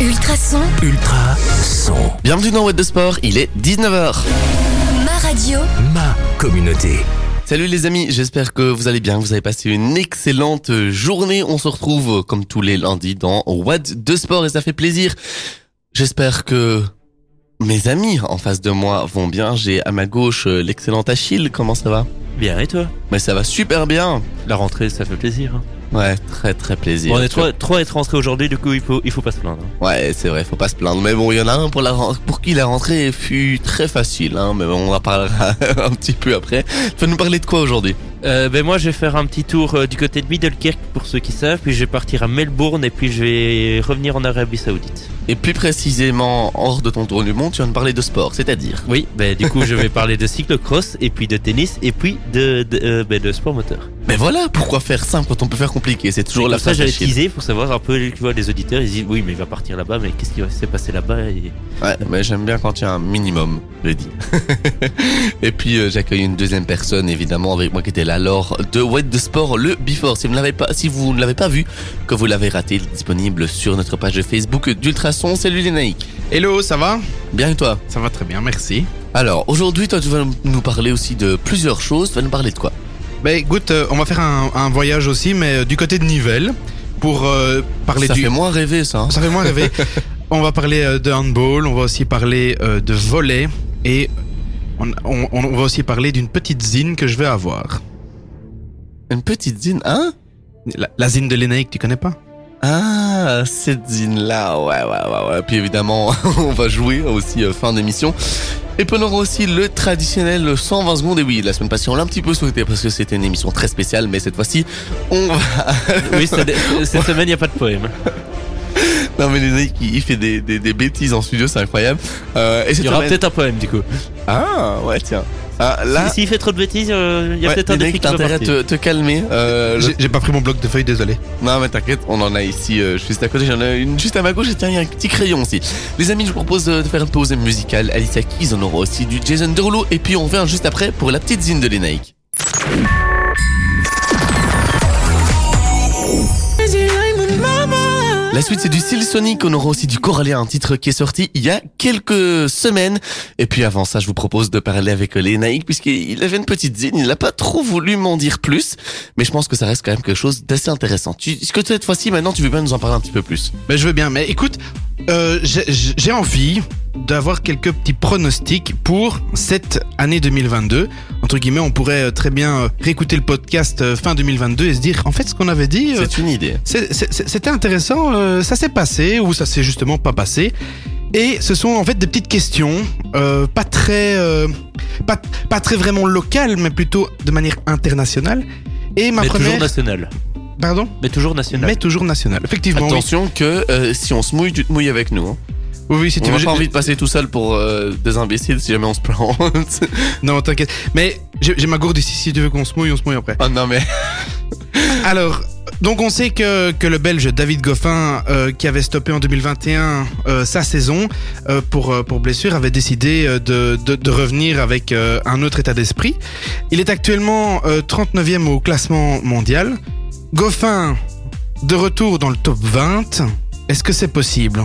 Ultrason, Ultra son. Bienvenue dans What de Sport, il est 19h. ma radio, Ma communauté. Salut les amis, j'espère que vous allez bien, que vous avez passé une excellente journée. On se retrouve comme tous les lundis dans What de Sport et ça fait plaisir. J'espère que mes amis en face de moi vont bien. J'ai à ma gauche euh, l'excellent Achille, comment ça va? Bien, et toi? Mais ça va super bien. La rentrée, ça fait plaisir. hein. Ouais, très très plaisir. Bon, on est trois, trois à être rentrés aujourd'hui, du coup, il faut, il faut pas se plaindre. hein. Ouais, c'est vrai, faut pas se plaindre. Mais bon, il y en a un pour, la, ren- pour qui la rentrée fut très facile, hein, mais bon, on en parlera un petit peu après. Tu vas nous parler de quoi aujourd'hui? Euh, ben moi, je vais faire un petit tour euh, du côté de Middelkerk pour ceux qui savent, puis je vais partir à Melbourne et puis je vais revenir en Arabie Saoudite. Et plus précisément, hors de ton tour du monde, tu vas nous parler de sport, c'est-à-dire? Oui, ben du coup, je vais parler de cyclocross et puis de tennis et puis de, de, euh, ben, de sport moteur. Mais voilà, pourquoi faire simple quand on peut faire compliqué? C'est toujours la ça, d'Achille. teaser pour savoir un peu, tu vois, les auditeurs, ils disent oui, mais il va partir là-bas, mais qu'est-ce qui va se passer là-bas et... Ouais, mais j'aime bien quand il y a un minimum, je dis. Et puis euh, j'accueille une deuxième personne, évidemment, avec moi qui était là lors de What de Sport, le Before. Si vous ne l'avez pas, si vous ne l'avez pas vu, que vous l'avez raté, il est disponible sur notre page de Facebook d'Ultrason. Salut naïcs. Hello, ça va? Bien et toi? Ça va très bien, merci. Alors, aujourd'hui, toi, tu vas nous parler aussi de plusieurs choses. Tu vas nous parler de quoi? Bah écoute, euh, on va faire un, un voyage aussi, mais euh, du côté de Nivelles, pour euh, parler Ça du... fait moins rêver, ça. hein. Ça fait moins rêver. on va parler euh, de handball, on va aussi parler euh, de volley, et on, on- on va aussi parler d'une petite zine que je vais avoir. Une petite zine, hein? La, la zine de l'Énaïque, tu connais pas? Ah, cette zine-là, ouais, ouais, ouais, ouais. Puis évidemment, on va jouer aussi euh, fin d'émission. Et puis on aura aussi le traditionnel 120 secondes. Et oui, la semaine passée, on l'a un petit peu souhaité parce que c'était une émission très spéciale, mais cette fois-ci, on va... Oui, c'est- cette semaine, il n'y a pas de poème. Non, mais les mecs, il fait des, des, des bêtises en studio, c'est incroyable. Euh, et Il y aura semaine- peut-être un poème, du coup. Ah, ouais, tiens. Ah, là, Si- S'il fait trop de bêtises, euh, il y a ouais, peut-être un les défi mecs, qui va intérêt à partir. te, te calmer. Euh, le- J'ai j'ai pas pris mon bloc de feuilles, désolé. Non mais t'inquiète, on en a ici euh, juste à côté, j'en ai une juste à ma gauche et tiens, il y a un petit crayon aussi. Les amis, je vous propose de de faire une pause musicale. Alicia Keys, on aura aussi du Jason Derulo et puis on revient juste après pour la petite zine de l'Enaïque. La suite c'est du Steel Sonic, on aura aussi du Coralia, un titre qui est sorti il y a quelques semaines. Et puis avant ça, je vous propose de parler avec l'Enaïque puisqu'il avait une petite zine, il n'a pas trop voulu m'en dire plus, mais je pense que ça reste quand même quelque chose d'assez intéressant. Est-ce que cette fois-ci maintenant tu veux bien nous en parler un petit peu plus? Ben, je veux bien, mais écoute, euh, j'ai envie d'avoir quelques petits pronostics pour cette année 2022. Entre guillemets, on pourrait euh, très bien euh, réécouter le podcast euh, fin 2022 et se dire, en fait, ce qu'on avait dit, C'est une idée. c'était intéressant, ça s'est passé ou ça s'est justement pas passé. Et ce sont en fait des petites questions, euh, pas très, euh, pas, pas très vraiment locales, mais plutôt de manière internationale. Et ma Mais première, toujours national. pardon, Mais toujours national. mais toujours nationale. Effectivement, oui. Attention que euh, si on se mouille, tu te mouilles avec nous. Hein. Oui, oui, si On tu n'a veux. pas je- envie de passer tout seul pour euh, des imbéciles si jamais on se plante. Non, t'inquiète. Mais j'ai j'ai ma gourde ici. Si tu veux qu'on se mouille, on se mouille après. oh non mais... Alors, donc on sait que, que le Belge David Goffin, euh, qui avait stoppé en 2021 euh, sa saison euh, pour, pour blessure, avait décidé de, de, de revenir avec un autre état d'esprit. Il est actuellement euh, 39e au classement mondial. Goffin, de retour dans le top 20. Est-ce que c'est possible?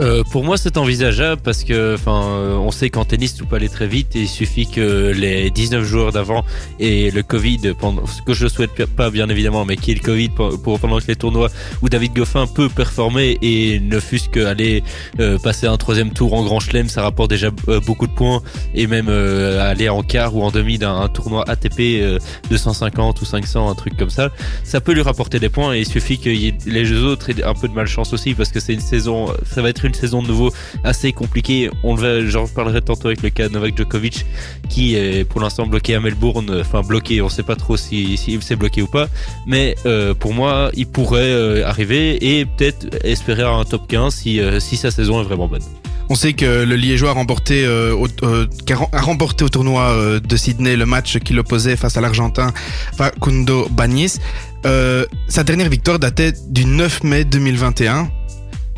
Euh, pour moi, c'est envisageable parce que, enfin, euh, on sait qu'en tennis, tout peut aller très vite et il suffit que les 19 joueurs d'avant et le Covid, pendant, ce que je souhaite pas bien évidemment, mais qu'il y ait le Covid pour, pendant que les tournois où David Goffin peut performer et ne fût-ce qu'aller euh, passer un troisième tour en Grand Chelem, ça rapporte déjà euh, beaucoup de points et même aller en quart ou en demi d'un un tournoi ATP euh, 250 ou 500, un truc comme ça, ça peut lui rapporter des points et il suffit que les autres aient un peu de malchance aussi parce que c'est une saison, ça va être saison de nouveau assez compliquée. On j'en reparlerai tantôt avec le cas de Novak Djokovic qui est pour l'instant bloqué à Melbourne, enfin bloqué, on sait pas trop si, si il s'est bloqué ou pas, mais euh, pour moi il pourrait euh, arriver et peut-être espérer un top 15 si, euh, si sa saison est vraiment bonne. On sait que le Liégeois a remporté, au, tournoi de Sydney le match qui l'opposait face à l'Argentin Facundo Bagnis. Sa dernière victoire datait du 9 mai 2021.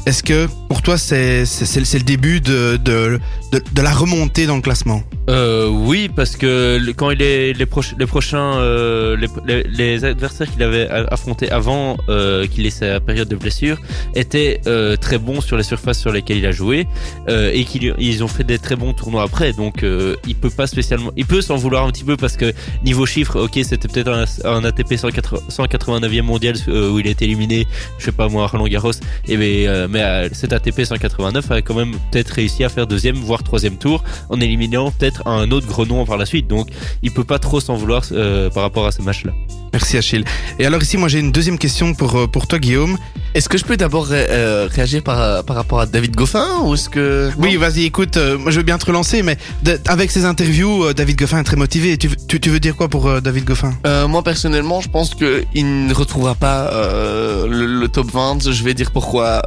Est-ce que pour toi c'est le début de, de, de, la remontée dans le classement? Euh, oui, parce que quand il est les, proches- les prochains euh, les, adversaires qu'il avait affrontés avant euh, qu'il ait sa période de blessure étaient très bons sur les surfaces sur lesquelles il a joué et qu'ils ils ont fait des très bons tournois après. Donc il peut pas spécialement, il peut s'en vouloir un petit peu parce que niveau chiffres, ok, c'était peut-être un, ATP 180 189e mondial où il a été éliminé, je sais pas moi, Roland Garros. Et mais, euh, mais euh, cet ATP 189 a quand même peut-être réussi à faire deuxième voire troisième tour en éliminant peut-être un autre gros nom par la suite. Donc, il peut pas trop s'en vouloir euh, par rapport à ce match-là. Merci Achille. Et alors ici, moi j'ai une deuxième question pour, euh, pour toi Guillaume. Est-ce que je peux d'abord ré- euh, réagir par, par rapport à David Goffin ou est-ce que... Oui, vas-y, écoute, euh, moi je veux bien te relancer, mais de- avec ces interviews, euh, David Goffin est très motivé. Tu, tu, tu veux dire quoi pour euh, David Goffin? Euh, moi personnellement, je pense que il ne retrouvera pas euh, le, le top 20. Je vais dire pourquoi.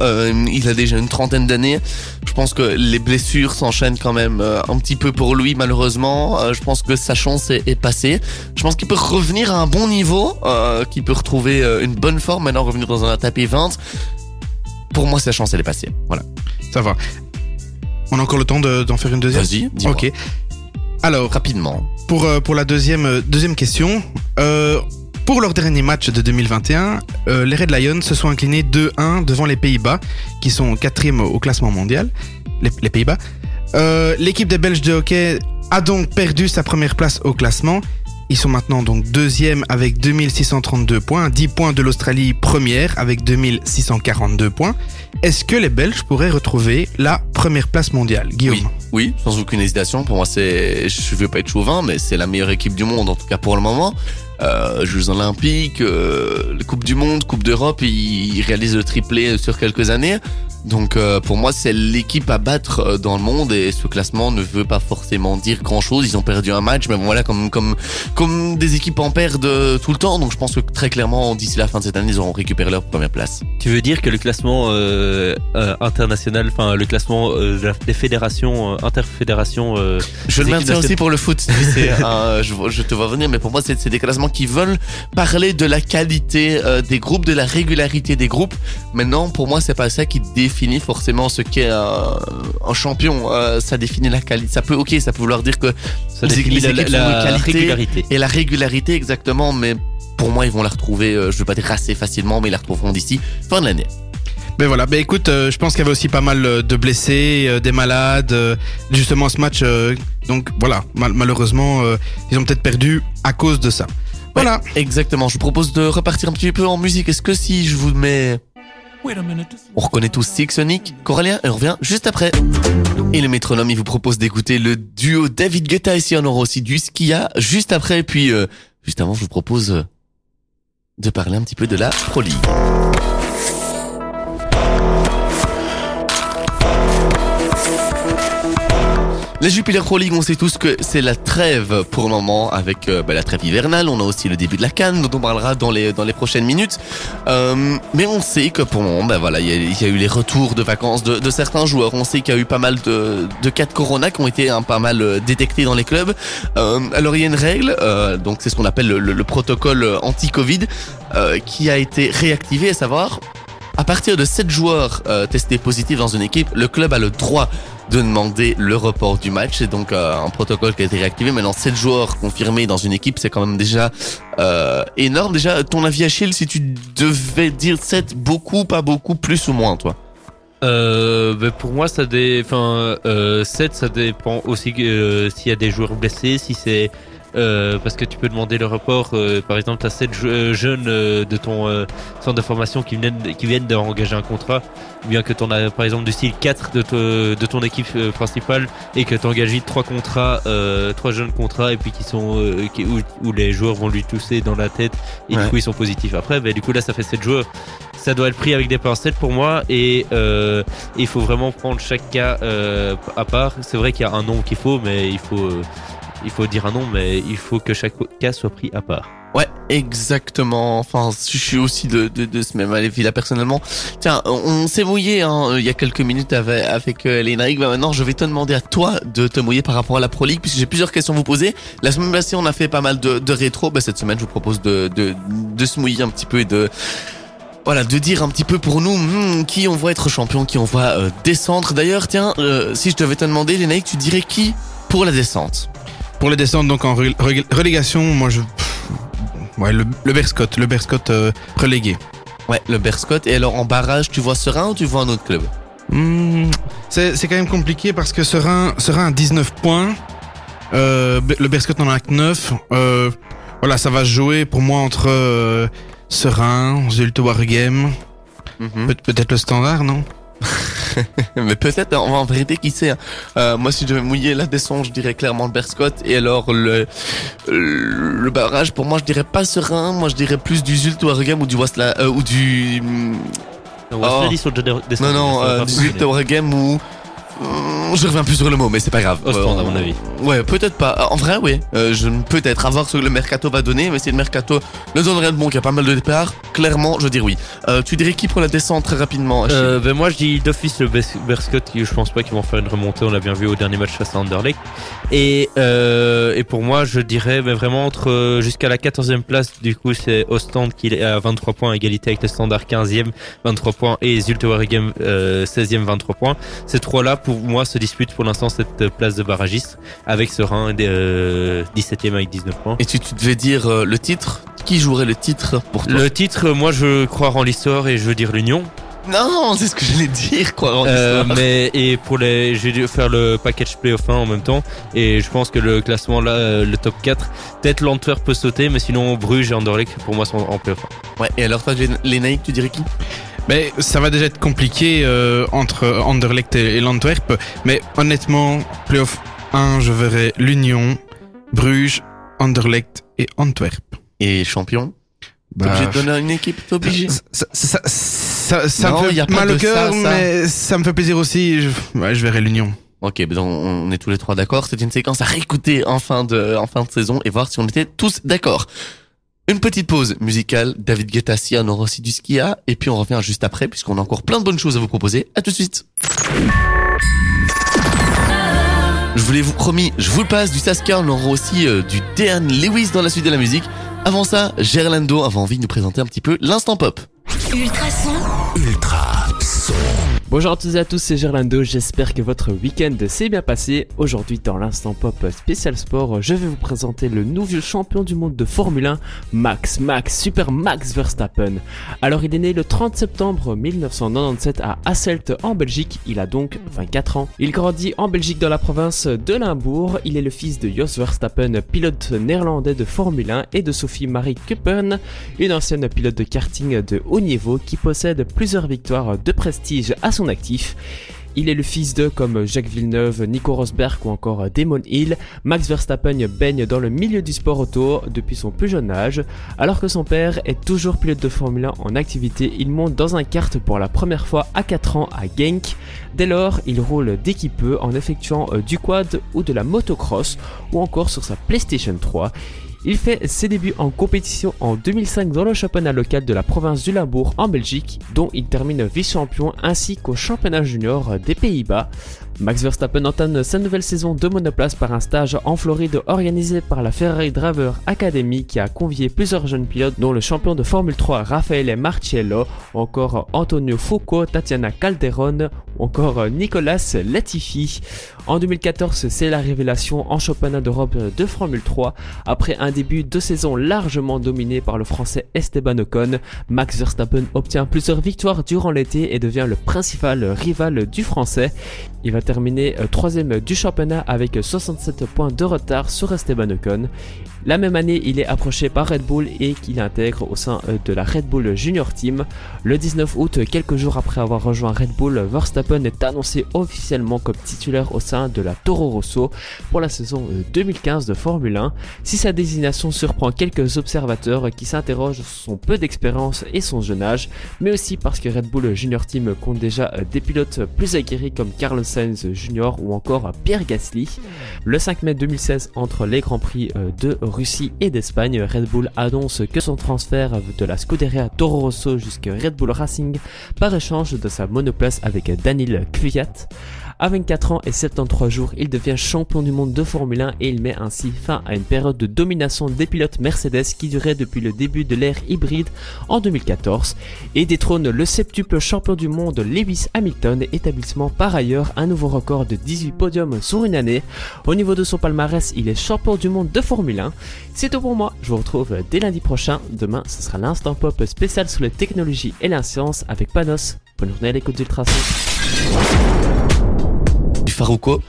Il a déjà une trentaine d'années. Je pense que les blessures s'enchaînent quand même euh, un petit peu pour lui, malheureusement. Euh, je pense que sa chance est, est passée. Je pense qu'il peut revenir à un bon niveau, euh, qu'il peut retrouver une bonne forme. Maintenant, revenir dans un tapis 20. Pour moi, sa chance, elle est passée. Voilà. Ça va. On a encore le temps de- d'en faire une deuxième Vas-y, dis-moi. Ok. Alors, Rapidement. pour, pour la deuxième, deuxième question, euh, pour leur dernier match de 2021, euh, les Red Lions se sont inclinés 2-1 devant les Pays-Bas, qui sont quatrième au classement mondial. Les, Pays-Bas. Euh, L'équipe des Belges de hockey a donc perdu sa première place au classement. Ils sont maintenant donc deuxième avec 2632 points, 10 points de l'Australie première avec 2642 points. Est-ce que les Belges pourraient retrouver la première place mondiale Guillaume? Oui, oui, sans aucune hésitation. Pour moi, c'est, je veux pas être chauvin, mais c'est la meilleure équipe du monde, en tout cas pour le moment. Euh, Jeux Olympiques, euh, Coupe du Monde, Coupe d'Europe, ils, ils réalisent le triplé sur quelques années. Donc euh, pour moi, c'est l'équipe à battre euh, dans le monde et ce classement ne veut pas forcément dire grand-chose. Ils ont perdu un match, mais bon, voilà, comme comme comme des équipes en perdent euh, tout le temps. Donc je pense que très clairement, d'ici la fin de cette année, ils auront récupéré leur première place. Tu veux dire que le classement euh, euh, international, enfin le classement euh, des fédérations, euh, interfédérations, euh, Je le maintiens aussi pour le foot. Un- je, te vois venir, mais pour moi, c'est c'est des classements qui veulent parler de la qualité euh, des groupes, de la régularité des groupes. Maintenant, pour moi, c'est pas ça qui définit forcément ce qu'est un, un champion. Euh, ça définit la qualité. Ça peut, ok, ça peut vouloir dire que ça Les définit la, la- la qualité. régularité. et la régularité exactement, mais pour moi, ils vont la retrouver. euh, je veux pas dire assez facilement, mais ils la retrouveront d'ici fin de l'année. Ben voilà, ben écoute, euh, je pense qu'il y avait aussi pas mal de blessés, euh, des malades, euh, justement ce match. euh, donc voilà, mal- malheureusement, euh, ils ont peut-être perdu à cause de ça. Voilà. Exactement. Je vous propose de repartir un petit peu en musique. Est-ce que si je vous mets On reconnaît tous Six Sonic, Coralien, et on revient juste après. Et le métronome, il vous propose d'écouter le duo David Guetta, ici on aura aussi du Skia juste après, et puis euh, juste avant, je vous propose euh, de parler un petit peu de la Pro. La Jupiler Pro League, on sait tous que c'est la trêve pour le moment avec euh, bah, la trêve hivernale. On a aussi le début de la Cannes dont on parlera dans les dans les prochaines minutes. Euh, mais on sait que pour le moment, bah, voilà, il y, a- eu les retours de vacances de, certains joueurs. On sait qu'il y a eu pas mal de, cas de corona qui ont été hein, pas mal euh, détectés dans les clubs. Alors il y a une règle, donc c'est ce qu'on appelle le, le- le protocole anti-Covid, qui a été réactivé, à savoir à partir de 7 joueurs testés positifs dans une équipe, le club a le droit de demander le report du match. C'est donc euh, un protocole qui a été réactivé. Maintenant, 7 joueurs confirmés dans une équipe, c'est quand même déjà euh, énorme. Déjà, ton avis Achille, si tu devais dire 7, beaucoup, pas beaucoup, plus ou moins, toi? Euh, ben, pour moi, ça dé... enfin, euh, 7, ça dépend aussi euh, s'il y a des joueurs blessés, si c'est euh, parce que tu peux demander le report. euh, par exemple, tu as 7 jeunes euh, de ton centre de formation qui viennent, qui viennent d'engager un contrat, ou bien que tu en as par exemple du style 4 de, te- de ton équipe principale et que tu engages 3 contrats, 3 jeunes contrats, et puis qui sont qui, où, où les joueurs vont lui tousser dans la tête et Ouais. du coup ils sont positifs après. Ben, du coup, là, ça fait 7 joueurs. Ça doit être pris avec des pincettes pour moi et il faut vraiment prendre chaque cas à part. C'est vrai qu'il y a un nom qu'il faut, mais il faut, il faut dire un nom, mais il faut que chaque cas soit pris à part. Ouais, exactement. Enfin, je suis aussi de, ce même avis là personnellement. Tiens, on, s'est mouillé hein, il y a quelques minutes avec, avec euh. Bah, maintenant, je vais te demander à toi de te mouiller par rapport à la Pro League, puisque j'ai plusieurs questions à vous poser. La semaine passée, on a fait pas mal de, rétro. Bah, cette semaine, je vous propose de, se mouiller un petit peu et de voilà, de dire un petit peu pour nous hmm, qui on voit être champion, qui on voit euh, descendre. D'ailleurs, tiens, euh, si je devais te demander, Nike, tu dirais qui pour la descente? Pour les descentes, donc en re- re- relégation, moi je. pff, Ouais, le, le Berscott, le Berscott euh, relégué. Ouais, le Berscott. Et alors en barrage, tu vois Serein ou tu vois un autre club? Hmm, c'est quand même compliqué parce que Serein, Serein a 19 points. Euh, le Berscott en a que 9. Euh, voilà, ça va jouer pour moi entre Serein, Zulte Wargame, Mhm. peut- peut-être le standard, non? Mais peut-être, en, en vérité, qui sait. hein. Euh, moi, si je devais mouiller la descente, je dirais clairement le Berscott. Et alors, le, le barrage, pour moi, je dirais pas Serein. Moi, je dirais plus du Zult Waregem ou du Wasla, euh, ou du... Non, déjà Non, non, euh, du. Zult Waregem ou... Hum, Je reviens plus sur le mot, mais c'est pas grave. Ostende, Euh, à mon avis. Ouais, peut-être pas. En vrai, oui. Euh, je peut-être à voir ce que le mercato va donner, mais si le mercato ne donne rien de bon, qu'il y a pas mal de départs, clairement, je dirais oui. Euh, tu dirais qui pour la descente très rapidement Euh, ben moi je dis d'office le Berscott qui je pense pas qu'ils vont faire une remontée on l'a bien vu au dernier match face à Anderlecht et, et pour moi je dirais ben vraiment entre jusqu'à la 14e place du coup c'est Ostend qui est à 23 points à égalité avec le Standard 15e 23 points et Zulte Waregem euh, 16e 23 points ces trois là pour moi se disputent pour l'instant cette place de barragiste avec Serein euh, 17e avec 19 points. Et tu, tu devais dire euh, le titre? Qui jouerait le titre pour toi? Le titre moi je crois en l'histoire et je veux dire l'Union. Non, c'est ce que j'allais dire, quoi. en Euh, mais et pour les, j'ai dû faire le package playoff 1 en même temps. Et je pense que le classement là, euh, le top 4, peut-être l'Antwerp peut sauter, mais sinon Bruges et Anderlecht pour moi sont en playoff 1. Ouais, et alors toi, Naïcs, tu dirais qui? Mais ça va déjà être compliqué euh, entre Anderlecht et, et l'Antwerp. Mais honnêtement, playoff 1, je verrai l'Union, Bruges, Anderlecht et Antwerp. Et champion? T'es Bah, obligé de donner une équipe, t'es obligé. Ça, ça, ça, ça Non, me fait mal au cœur, mais ça me fait plaisir aussi. Je, ouais, je verrai l'Union. Ok, ben on on est tous les trois d'accord. C'est une séquence à réécouter en fin de, en fin de saison et voir si on était tous d'accord. Une petite pause musicale. David Guetta, Sia, on aura aussi du Skia. Et puis on revient juste après puisqu'on a encore plein de bonnes choses à vous proposer. À tout de suite. Je voulais vous promis, je vous le passe du Saskia, on aura aussi euh, du Dean Lewis dans la suite de la musique. Avant ça, Gerlando avait envie de nous présenter un petit peu l'instant pop. Ultrason. Ultra son. Bonjour à tous et à tous, c'est Gerlando, j'espère que votre week-end s'est bien passé. Aujourd'hui dans l'instant pop spécial sport, je vais vous présenter le nouveau champion du monde de Formule 1, Max, Max, Super Max Verstappen. Alors il est né le 30 septembre 1997 à Hasselt en Belgique, il a donc 24 ans. Il grandit en Belgique dans la province de Limbourg, il est le fils de Jos Verstappen, pilote néerlandais de Formule 1 et de Sophie Marie Kuppen, une ancienne pilote de karting de haut niveau qui possède plusieurs victoires de prestige à son actif. Il est le fils de comme Jacques Villeneuve, Nico Rosberg ou encore Damon Hill. Max Verstappen baigne dans le milieu du sport auto depuis son plus jeune âge. Alors que son père est toujours pilote de Formule 1 en activité, il monte dans un kart pour la première fois à 4 ans à Genk. Dès lors, il roule dès qu'il peut en effectuant euh, du quad ou de la motocross ou encore sur sa PlayStation 3. Il fait ses débuts en compétition en 2005 dans le championnat local de la province du Limbourg en Belgique, dont il termine vice-champion ainsi qu'au championnat junior des Pays-Bas. Max Verstappen entame sa nouvelle saison de monoplace par un stage en Floride organisé par la Ferrari Driver Academy qui a convié plusieurs jeunes pilotes dont le champion de Formule 3 Raffaele Marciello, encore Antonio Foucault, Tatiana Calderon encore Nicolas Latifi. En 2014, c'est la révélation en championnat d'Europe de Formule 3 après un début de saison largement dominé par le français Esteban Ocon. Max Verstappen obtient plusieurs victoires durant l'été et devient le principal rival du français. Il va terminer euh, troisième du championnat avec 67 points de retard sur Esteban Ocon. La même année, il est approché par Red Bull et qu'il intègre au sein euh, de la Red Bull Junior Team. Le 19 août, quelques jours après avoir rejoint Red Bull, Verstappen est annoncé officiellement comme titulaire au sein de la Toro Rosso pour la saison euh, 2015 de Formule 1. Si sa désignation surprend quelques observateurs qui s'interrogent sur son peu d'expérience et son jeune âge, mais aussi parce que Red Bull Junior Team compte déjà euh, des pilotes plus aguerris comme Carlos Sainz Jr. ou encore Pierre Gasly. Le 5 mai 2016, entre les Grands Prix euh, de Russie et d'Espagne, Red Bull annonce que son transfert de la Scuderia Toro Rosso jusqu'à Red Bull Racing par échange de sa monoplace avec Daniel Kvyat. À 24 ans et 73 jours, il devient champion du monde de Formule 1 et il met ainsi fin à une période de domination des pilotes Mercedes qui durait depuis le début de l'ère hybride en 2014 et détrône le septuple champion du monde Lewis Hamilton, établissement par ailleurs un nouveau record de 18 podiums sur une année. Au niveau de son palmarès, il est champion du monde de Formule 1. C'est tout pour moi, je vous retrouve dès lundi prochain. Demain, ce sera l'instant pop spécial sur les technologies et la science avec Panos. Bonne journée à l'écoute d'Ultrason. Farouko.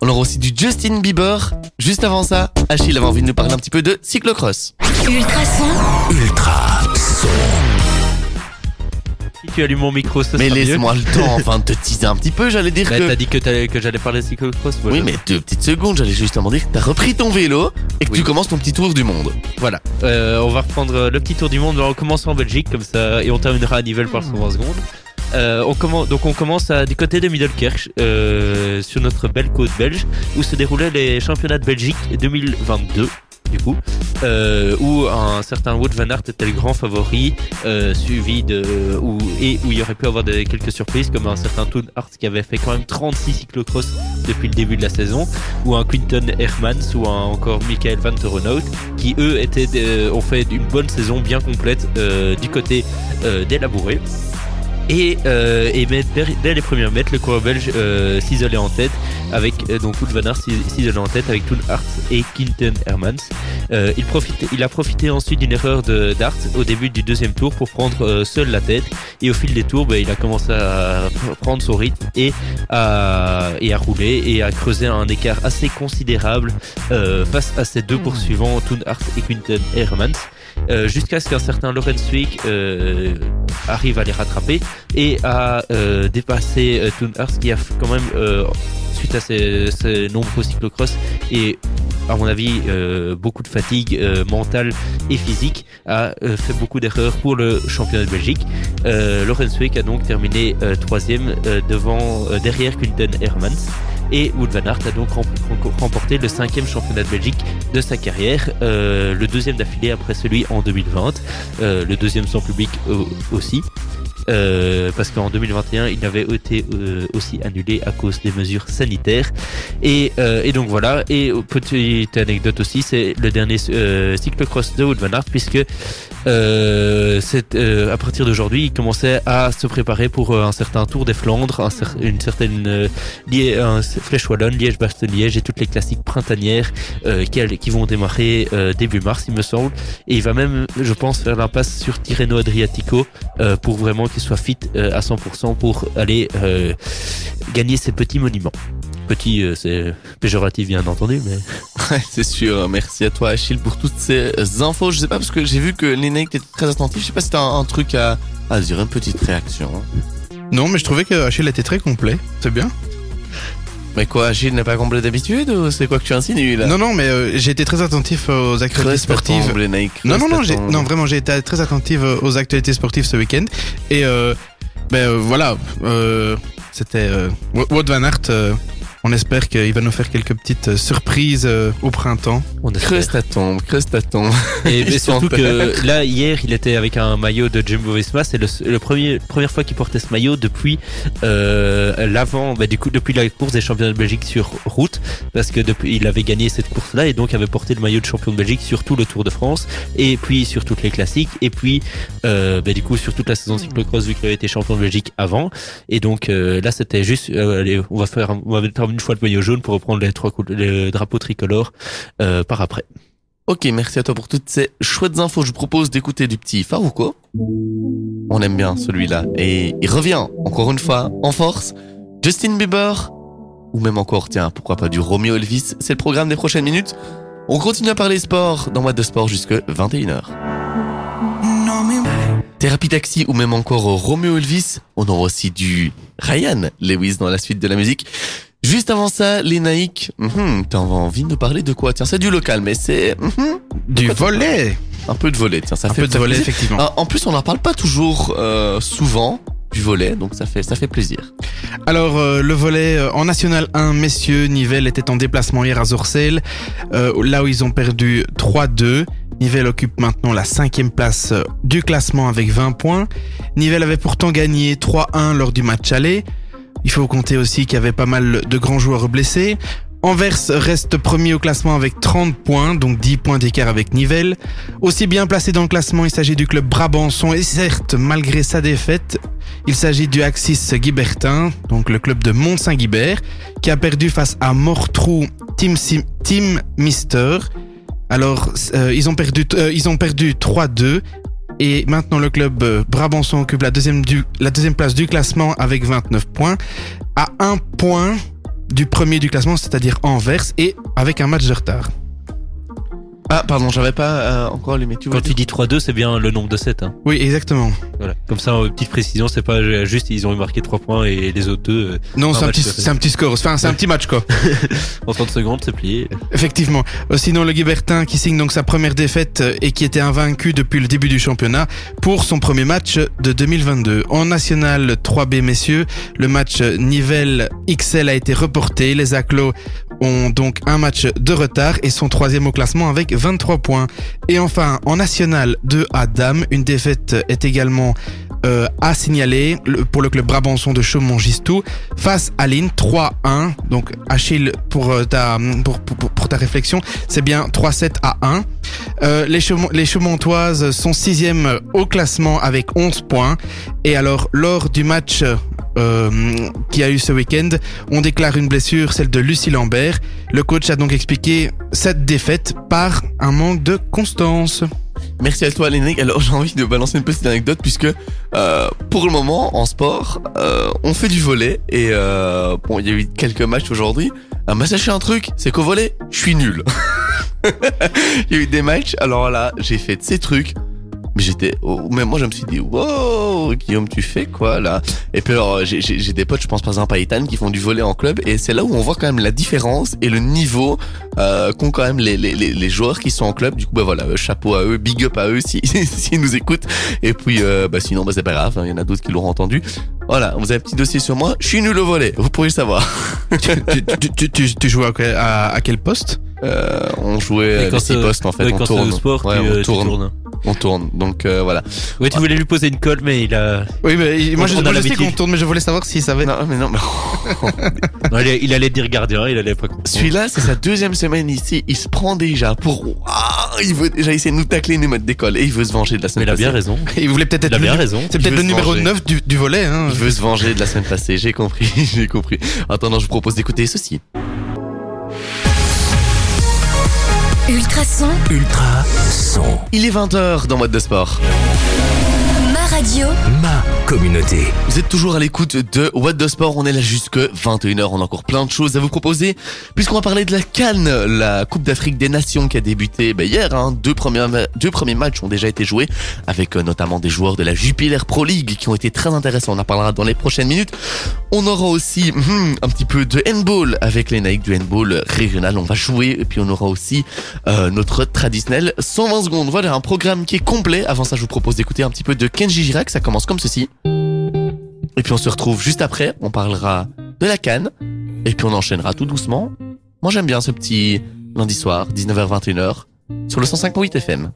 On aura aussi du Justin Bieber. Juste avant ça, Achille avait envie de nous parler un petit peu de cyclocross. Ultrason, Ultra son. Si tu allumes mon micro, ce Mais laisse-moi le temps enfin de te teaser un petit peu, j'allais dire Bah, que... T'as dit que, que j'allais parler de cyclocross voilà. Oui, mais deux petites secondes, j'allais justement dire que t'as repris ton vélo et que Oui. tu commences ton petit tour du monde. Voilà, Euh, on va reprendre le petit tour du monde. On va commencer en Belgique comme ça et on terminera à Nivelles par 120 secondes. Euh, on commence, donc on commence du côté de Middelkerk, euh, sur notre belle côte belge, où se déroulaient les championnats de Belgique 2022. Du coup, euh, où un certain Wout van Aert était le grand favori, suivi de et où il y aurait pu avoir quelques surprises comme un certain Toon Hart qui avait fait quand même 36 cyclocross depuis le début de la saison, ou un Quinton Hermans ou encore Michael Van Torenhout qui eux étaient ont fait une bonne saison bien complète du côté des labourés. Et, euh, et dès, les premiers mètres, le coureur belge euh, s'isolait en tête avec euh, donc Wout van Aert s'isolait en tête avec Toon Hart et Quinten Hermans. Euh, il, profite, il a profité ensuite d'une erreur de Dart au début du deuxième tour pour prendre euh, seul la tête. Et au fil des tours, ben, il a commencé à pr- prendre son rythme et à, et à rouler et à creuser un écart assez considérable euh, face à ses deux poursuivants, Toon Hart et Quinten Hermans, euh, jusqu'à ce qu'un certain Lorenz Wick euh, arrive à les rattraper et à euh, dépasser Toon qui a quand même, suite à ses, nombreux cyclocross et à mon avis beaucoup de fatigue mentale et physique, a fait beaucoup d'erreurs pour le championnat de Belgique. Lorenz Wick a donc terminé troisième devant, derrière Quinten Hermans. Et Wout van Aert a donc rem- rem- remporté le cinquième championnat de Belgique de sa carrière, euh, le deuxième d'affilée après celui en 2020, euh, le deuxième sans public euh, aussi. Euh, parce qu'en 2021, il avait été euh, aussi annulé à cause des mesures sanitaires. Et, euh, et donc voilà. Et euh, petite anecdote aussi, c'est le dernier euh, cyclocross de Wout van Aert, puisque euh, euh, à partir d'aujourd'hui, il commençait à se préparer pour un certain Tour des Flandres, un cer- une certaine un Flèche Wallonne, Liège-Bastogne-Liège et toutes les classiques printanières qui, qui vont démarrer début mars, il me semble. Et il va même, je pense, faire l'impasse sur Tirreno Adriatico pour vraiment qu'il soit fit euh, à 100% pour aller euh, gagner ces petits monuments. Petit, euh, c'est péjoratif bien entendu, mais Ouais, c'est sûr. Merci à toi, Achille, pour toutes ces infos. Je sais pas, parce que j'ai vu que Lénaïque était très attentif. Je sais pas si t'as un, un truc à, à dire, une petite réaction. Non, mais je trouvais que Achille était très complet. C'est bien. Mais quoi, Achille n'est pas complet d'habitude ou c'est quoi que tu insinues là Non, non, mais euh, j'ai été très attentif aux actualités sportives. tombe, Non, non, non, non, vraiment, j'ai été très attentif euh, aux actualités sportives ce week-end. Et euh, ben euh, voilà, euh, c'était euh, Wo- Wout van Aert. On espère qu'il va nous faire quelques petites euh, surprises euh, au printemps. on espère. Creuse ta tombe, creuse ta tombe. Et mais surtout que là hier il était avec un maillot de Jumbo Visma, c'est le, le premier première fois qu'il portait ce maillot depuis euh, l'avant, bah, du coup depuis la course des championnats de Belgique sur route, parce que depuis il avait gagné cette course là et donc avait porté le maillot de champion de Belgique sur tout le Tour de France et puis sur toutes les classiques et puis euh, bah, du coup sur toute la saison cyclocross vu qu'il avait été champion de Belgique avant et donc euh, là c'était juste euh, allez, on va faire un- on va mettre une fois le maillot jaune pour reprendre les trois le drapeau tricolore euh, par après. Ok, merci à toi pour toutes ces chouettes infos. Je vous propose d'écouter du petit Farouko. On aime bien celui-là. Et il revient, encore une fois, en force. Justin Bieber. Ou même encore, tiens, pourquoi pas du Romeo Elvis. C'est le programme des prochaines minutes. On continue à parler sport dans Boîte de Sport jusque 21h. Thérapie Taxi ou même encore Romeo Elvis. On aura aussi du Ryan Lewis dans la suite de la musique. Juste avant ça, les Naïcs, mhm, t'as envie de nous parler de quoi? Tiens, c'est du local, mais c'est mhm, Du quoi tu volet un peu de volet. Tiens, ça Un fait peu de fait volet, plaisir. effectivement. Ah, en plus, on n'en parle pas toujours euh, souvent du volet, donc ça fait ça fait plaisir. Alors, euh, le volet euh, en National 1, messieurs, Nivelles était en déplacement hier à Zorcel, euh, là où ils ont perdu 3-2. Nivelles occupe maintenant la cinquième place euh, du classement avec 20 points. Nivelles avait pourtant gagné 3-1 lors du match aller. Il faut compter aussi qu'il y avait pas mal de grands joueurs blessés. Anvers reste premier au classement avec 30 points, donc 10 points d'écart avec Nivelles. Aussi bien placé dans le classement, il s'agit du club Brabançon et certes, malgré sa défaite, il s'agit du Axis Guibertin, donc le club de Mont-Saint-Guibert, qui a perdu face à Mortrou Team, Mister. Alors, ils ont perdu, euh, ils ont perdu 3-2 et maintenant le club euh, Brabançon occupe la deuxième, la deuxième place du classement avec 29 points, à un point du premier du classement, c'est-à-dire Anvers, et avec un match de retard. Ah, pardon, j'avais pas euh, encore allumé. Tu Quand tu dis 3-2, c'est bien le nombre de 7. Hein. Oui, exactement. Voilà. Comme ça, petite précision, c'est pas juste ils ont marqué 3 points et les autres deux. Euh, non, c'est un, petit, un petit score. Enfin, c'est un petit match, quoi. en 30 secondes, c'est plié. Effectivement. Euh, sinon, le Guibertin qui signe donc sa première défaite et qui était invaincu depuis le début du championnat pour son premier match de 2022. En national 3B, messieurs, le match Nivelle XL a été reporté. Les Aclos donc un match de retard et sont troisième au classement avec 23 points. Et enfin, en National 2 à Dame, une défaite est également euh, à signaler pour le club Brabançon de Chaumont-Gistou face à Lille 3-1. Donc Achille, pour euh, ta, pour, ta réflexion, c'est bien 3-7 à 1. Euh, les, les Chaumontoises sont sixième au classement avec 11 points. Et alors, lors du match euh, qui a eu ce week-end, on déclare une blessure, celle de Lucie Lambert. Le coach a donc expliqué cette défaite par un manque de constance. Merci à toi, Lénique. Alors, j'ai envie de balancer une petite anecdote puisque euh, pour le moment, en sport, euh, on fait du volet et euh, bon, il y a eu quelques matchs aujourd'hui. Ah, bah, sachez un truc, c'est qu'au volet, je suis nul. Il y a eu des matchs, alors là, j'ai fait ces trucs mais j'étais, oh, mais moi je me suis dit, wow, Guillaume, tu fais quoi là? Et puis alors j'ai des potes, je pense par exemple à Ethan, qui font du volet en club, et c'est là où on voit quand même la différence et le niveau euh, qu'ont quand même les, les, les, joueurs qui sont en club. Du coup, bah voilà, chapeau à eux, big up à eux s'ils si, nous écoutent. Et puis, euh, bah sinon, bah c'est pas grave, hein, il y en a d'autres qui l'auront entendu. Voilà, vous avez un petit dossier sur moi. Je suis nul au volet, vous pourriez le savoir. tu, tu, joues à, quel poste? Euh, On jouait à six postes en fait. on tourne. Sport, ouais, on tourne on tourne. Donc euh, voilà. Oui, tu voulais lui poser une colle, mais il a. Oui, mais moi, je, moi, sais qu'on tourne, mais je voulais savoir s'il savait. Non, mais non. Mais... non il, allait dire gardien, il allait pas. Celui-là, c'est sa deuxième semaine ici. Il se prend déjà pour. il veut déjà essayer de nous tacler, nous mettre d'école et il veut se venger de la semaine passée. Mais il a bien raison. Il voulait peut-être être. Il a bien raison. C'est peut-être le numéro 9 du, du volet. Hein. Il veut se venger de la semaine passée. J'ai compris, j'ai compris. Attends, je vous propose d'écouter ceci. Ultrason. Ultra son. Il est 20h dans Mode de Sport radio. Ma communauté. Vous êtes toujours à l'écoute de What the Sport. On est là jusque 21h. On a encore plein de choses à vous proposer. Puisqu'on va parler de la Cannes, la Coupe d'Afrique des Nations qui a débuté ben, hier. Hein. Deux, premiers, deux premiers matchs ont déjà été joués avec euh, notamment des joueurs de la Jupiler Pro League qui ont été très intéressants. On en parlera dans les prochaines minutes. On aura aussi hmm, un petit peu de handball avec les Nike du handball régional. On va jouer et puis on aura aussi euh, notre traditionnel 120 secondes. Voilà un programme qui est complet. Avant ça, je vous propose d'écouter un petit peu de Kenji Girac, ça commence comme ceci. Et puis on se retrouve juste après, on parlera de la canne, et puis on enchaînera tout doucement. Moi j'aime bien ce petit lundi soir, 19h-21h, sur le 105.8 FM.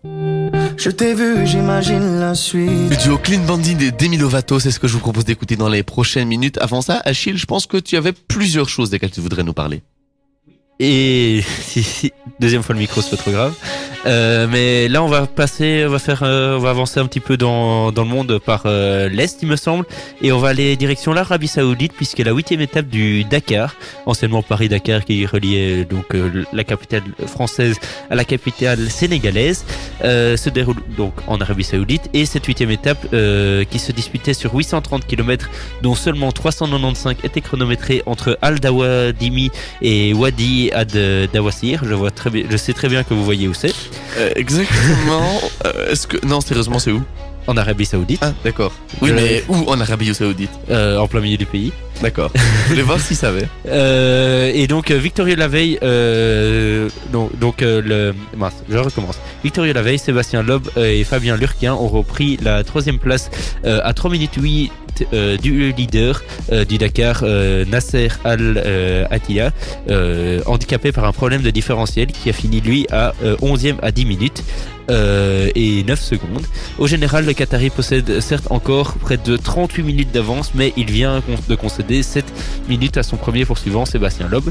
Je t'ai vu, j'imagine la suite. Le duo Clean Bandit et Demi Lovato, c'est ce que je vous propose d'écouter dans les prochaines minutes. Avant ça, Achille, je pense que tu avais plusieurs choses desquelles tu voudrais nous parler. Et si, deuxième fois le micro, c'est pas trop grave. Euh, mais là, on va passer, on va faire, euh, on va avancer un petit peu dans, dans le monde par euh, l'est, il me semble, et on va aller direction l'Arabie Saoudite puisque la huitième étape du Dakar, anciennement Paris-Dakar, qui reliait donc la capitale française à la capitale sénégalaise, se déroule donc en Arabie Saoudite et cette huitième étape qui se disputait sur 830 km, dont seulement 395 étaient chronométrés entre Al Dawadimi et Wadi à Dawasir. Je vois très bien, je sais très bien que vous voyez où c'est. Euh, exactement. Euh, est-ce que non, sérieusement, c'est où? En Arabie Saoudite. Ah, d'accord. Oui, mais où en Arabie Saoudite? Euh, En plein milieu du pays. D'accord. Je voulais voir s'il savait. et donc Victorio Laveille, donc, donc le je recommence. Victorio Laveille, Sébastien Loeb et Fabien Lurquin ont repris la troisième place à 3 minutes 8 euh, du leader euh, du Dakar, euh, Nasser Al-Attila, handicapé par un problème de différentiel qui a fini lui à euh, 11e à 10 minutes. et 9 secondes. Au général, le Qatari possède certes encore près de 38 minutes d'avance, mais il vient de concéder 7 minutes à son premier poursuivant, Sébastien Loeb.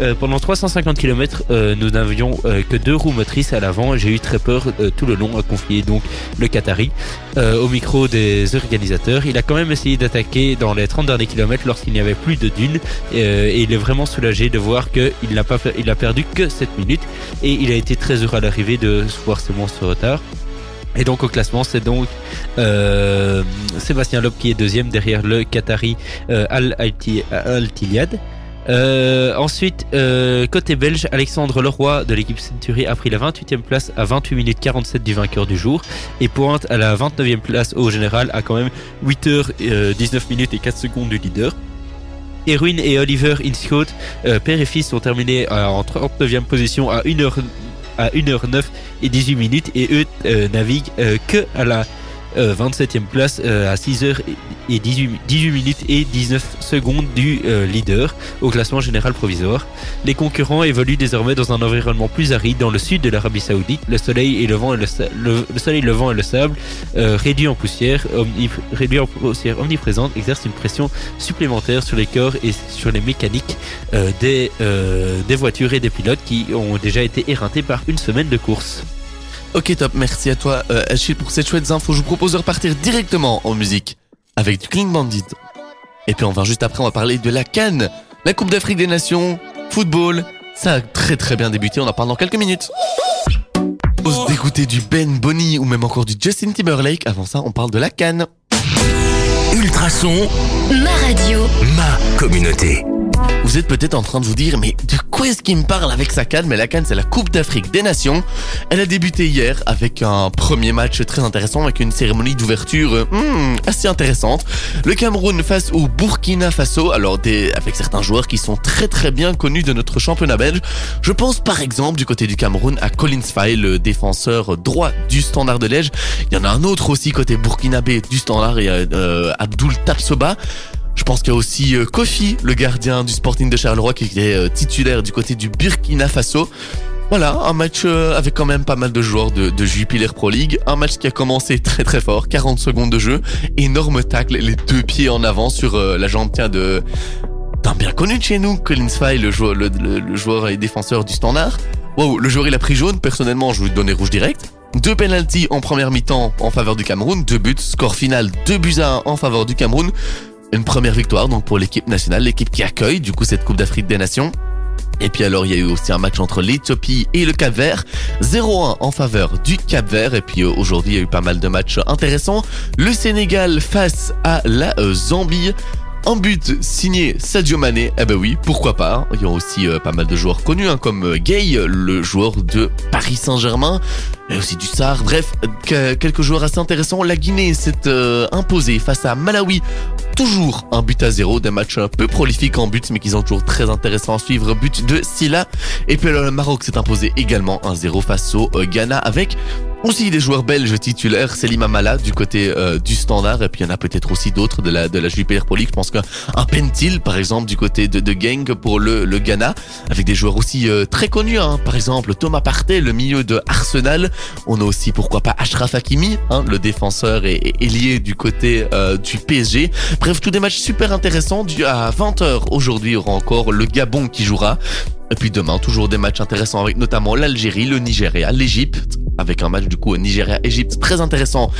Euh, pendant 350 km, euh, nous n'avions euh, que deux roues motrices à l'avant. J'ai eu très peur tout le long, a confié donc le Qatari au micro des organisateurs. Il a quand même essayé d'attaquer dans les 30 derniers kilomètres lorsqu'il n'y avait plus de dunes et il est vraiment soulagé de voir qu'il n'a pas il a perdu que 7 minutes et il a été très heureux à l'arrivée de voir ce retard. Et donc au classement, c'est donc Sébastien Loeb qui est deuxième derrière le Qatari Al Altiliad. Euh, ensuite, euh, côté belge, Alexandre Leroy de l'équipe Century a pris la 28e place à 28 minutes 47 du vainqueur du jour et pointe à la 29e place au général à quand même 8 heures euh, 19 minutes et 4 secondes du leader. Erwin et Oliver Inscote, euh, père et fils, sont terminés euh, en 39e position à 1h à 1h09 et 18 minutes et eux naviguent que à la euh, 27e place euh, à 6h et 18, 18 minutes et 19 secondes du euh, leader au classement général provisoire. Les concurrents évoluent désormais dans un environnement plus aride dans le sud de l'Arabie Saoudite. Le soleil et le vent et le, le, vent et le sable euh, réduits en poussière, en poussière omniprésente exercent une pression supplémentaire sur les corps et sur les mécaniques euh, des, euh, des voitures et des pilotes qui ont déjà été éreintés par une semaine de course. Ok top, merci à toi euh, Achille pour ces chouettes infos. Je vous propose de repartir directement en musique avec du Clean Bandit. Et puis on va juste après, on va parler de la Cannes, la Coupe d'Afrique des Nations, football. Ça a très très bien débuté, on en parle dans quelques minutes. Ose d'écouter du Ben Bonny ou même encore du Justin Timberlake. Avant ça, on parle de la Cannes. Ultrason, ma radio, ma communauté. Vous êtes peut-être en train de vous dire, mais de quoi est-ce qu'il me parle avec sa canne? Mais la canne, c'est la Coupe d'Afrique des Nations. Elle a débuté hier avec un premier match très intéressant, avec une cérémonie d'ouverture euh, hmm, assez intéressante. Le Cameroun face au Burkina Faso, alors avec certains joueurs qui sont très très bien connus de notre championnat belge. Je pense par exemple du côté du Cameroun à Collins Faye, le défenseur droit du Standard de Liège. Il y en a un autre aussi côté burkinabé du Standard, et euh, Abdul Tapsoba. Je pense qu'il y a aussi euh, Kofi, le gardien du Sporting de Charleroi, qui est euh, titulaire du côté du Burkina Faso. Voilà, un match euh, avec quand même pas mal de joueurs de, Jupiler Pro League. Un match qui a commencé très très fort, 40 secondes de jeu, énorme tacle, les deux pieds en avant sur la jambe tiens, de d'un bien connu de chez nous, Collins Fay, le joueur, et défenseur du Standard. Wow, le joueur il a pris jaune, personnellement je lui donner rouge direct. Deux penalties en première mi-temps en faveur du Cameroun, deux buts, score final 2 buts à 1 en faveur du Cameroun. Une première victoire donc pour l'équipe nationale, l'équipe qui accueille du coup cette Coupe d'Afrique des Nations. Et puis alors il y a eu aussi un match entre l'Éthiopie et le Cap Vert, 0-1 en faveur du Cap Vert. Et puis euh, aujourd'hui il y a eu pas mal de matchs intéressants. Le Sénégal face à la euh, Zambie. Un but signé Sadio Mané, eh ben oui, pourquoi pas. hein. Il y a aussi euh, pas mal de joueurs connus, hein, comme Gay, le joueur de Paris Saint-Germain, aussi du Sar. Bref, euh, que- quelques joueurs assez intéressants. La Guinée s'est euh, imposée face à Malawi. Toujours un but à zéro, des matchs peu prolifiques en but, mais qui sont toujours très intéressants à suivre. But de Silla. Et puis le Maroc s'est imposé également 1-0 face au euh, Ghana avec aussi des joueurs belges titulaires, Selim Amala du côté euh, du Standard, et puis il y en a peut-être aussi d'autres de la de la Jupiler Pro League. Je pense qu'un un Pentil, par exemple, du côté de, de Gang pour le, le Ghana, avec des joueurs aussi euh, très connus, hein. par exemple Thomas Partey, le milieu de Arsenal. On a aussi pourquoi pas Ashraf Hakimi, hein, le défenseur et, ailier du côté euh, du PSG. Bref, tous des matchs super intéressants. À 20h aujourd'hui, il y aura encore le Gabon qui jouera. Et puis demain, toujours des matchs intéressants avec notamment l'Algérie, le Nigeria, l'Égypte, avec un match du coup Nigeria-Égypte très intéressant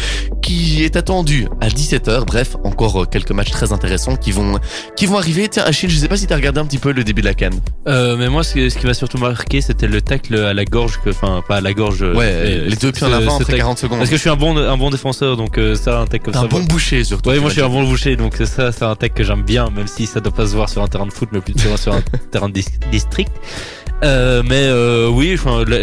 qui est attendu à 17h. Bref, encore euh, quelques matchs très intéressants qui vont qui vont arriver. Tiens, Achille, je sais pas si t'as regardé un petit peu le début de la canne. Euh, mais moi, ce, qui m'a surtout marqué, c'était le tacle à la gorge, que, enfin, pas à la gorge. Ouais, mais les deux pieds en avant après tacle- 40 secondes. Parce que je suis un bon, un bon défenseur, donc euh, ça, un tacle comme ça. un bon moi- boucher surtout. Ouais, moi je suis un bon boucher, donc ça, c'est un tech que j'aime bien, même si ça doit pas se voir sur un terrain de foot, mais plutôt sur un terrain de dis- district. Euh, mais euh, oui,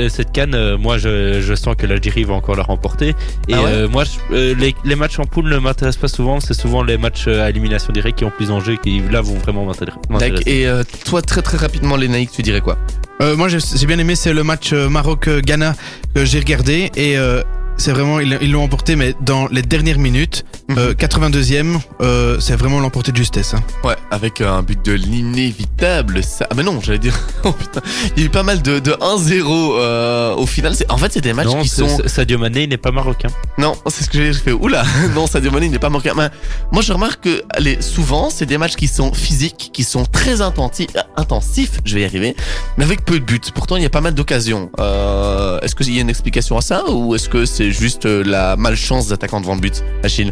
cette canne, euh, moi je, je sens que l'Algérie va encore la remporter. Et Ah ouais euh, moi, je- euh, les, les matchs en poule ne m'intéressent pas souvent. C'est souvent les matchs à élimination directe qui ont plus d'enjeux, qui là vont vraiment m'intéresser. Et euh, toi, très très rapidement, les Naïcs, tu dirais quoi? Euh, moi, j'ai bien aimé, c'est le match Maroc-Ghana que j'ai regardé et euh, c'est vraiment ils l'ont emporté, mais dans les dernières minutes, Euh, 82e, euh, c'est vraiment l'emporté de justesse. hein. Ouais, avec euh, un but de l'inévitable. Ça... Ah mais non, j'allais dire. Oh putain, il y a eu pas mal de, de 1-0 euh, au final. En fait, c'est des matchs non, qui sont. Sadio Mané il n'est pas marocain. Non, c'est ce que j'ai fait. Oula, non, Sadio Mané il n'est pas. Mais moi, je remarque que allez, souvent, c'est des matchs qui sont physiques, qui sont très intensifs, intensifs, je vais y arriver, mais avec peu de buts. Pourtant, il y a pas mal d'occasions. Euh, est-ce qu'il y a une explication à ça ou est-ce que c'est juste euh, la malchance d'attaquant devant le but, Achille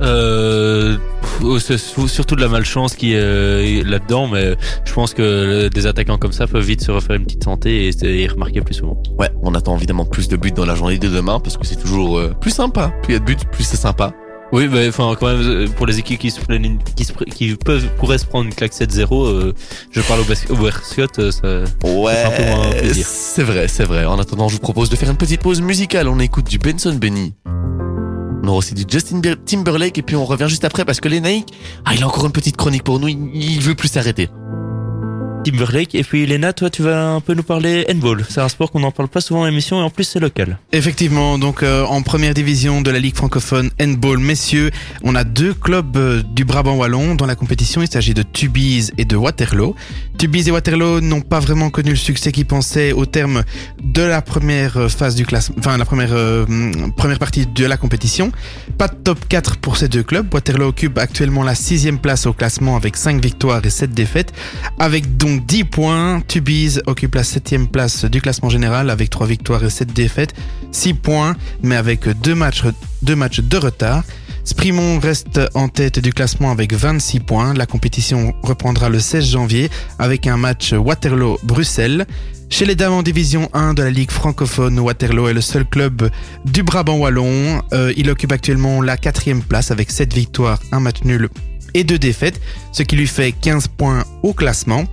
Euh, sou- surtout de la malchance qui est euh, là-dedans, mais je pense que euh, des attaquants comme ça peuvent vite se refaire une petite santé et, et remarquer plus souvent. Ouais, on attend évidemment plus de buts dans la journée de demain parce que c'est toujours plus sympa. Plus il y a de buts, plus c'est sympa. Oui, mais enfin quand même euh, pour les équipes qui se prennent une- qui, se qui peuvent pourraient se prendre une claque 7-0, euh, je parle au, bas- au euh, ça Ouais, un peu moins plaisir. c'est vrai, c'est vrai. En attendant, je vous propose de faire une petite pause musicale. On écoute du Benson Benny. On aura aussi du Justin Ber- Timberlake et puis on revient juste après parce que les ah, il a encore une petite chronique pour nous. Il, il veut plus s'arrêter. Timberlake. Et puis Léna, toi tu vas un peu nous parler handball. C'est un sport qu'on n'en parle pas souvent dans l'émission et en plus c'est local. Effectivement, donc euh, en première division de la Ligue francophone handball messieurs, on a deux clubs euh, du Brabant wallon dans la compétition. Il s'agit de Tubize et de Waterloo. Tubize et Waterloo n'ont pas vraiment connu le succès qu'ils pensaient au terme de la première euh, phase du classement, enfin la première première partie de la compétition. Pas de top 4 pour ces deux clubs. Waterloo occupe actuellement la sixième place au classement avec 5 victoires et 7 défaites. Avec donc 10 points, Tubize occupe la septième place du classement général avec 3 victoires et 7 défaites. 6 points, mais avec deux matchs, deux matchs de retard. Sprimont reste en tête du classement avec 26 points. La compétition reprendra le 16 janvier avec un match Waterloo-Bruxelles. Chez les dames en division 1 de la Ligue francophone, Waterloo est le seul club du Brabant wallon. Euh, il occupe actuellement la quatrième place avec 7 victoires, un match nul et deux défaites, ce qui lui fait 15 points au classement.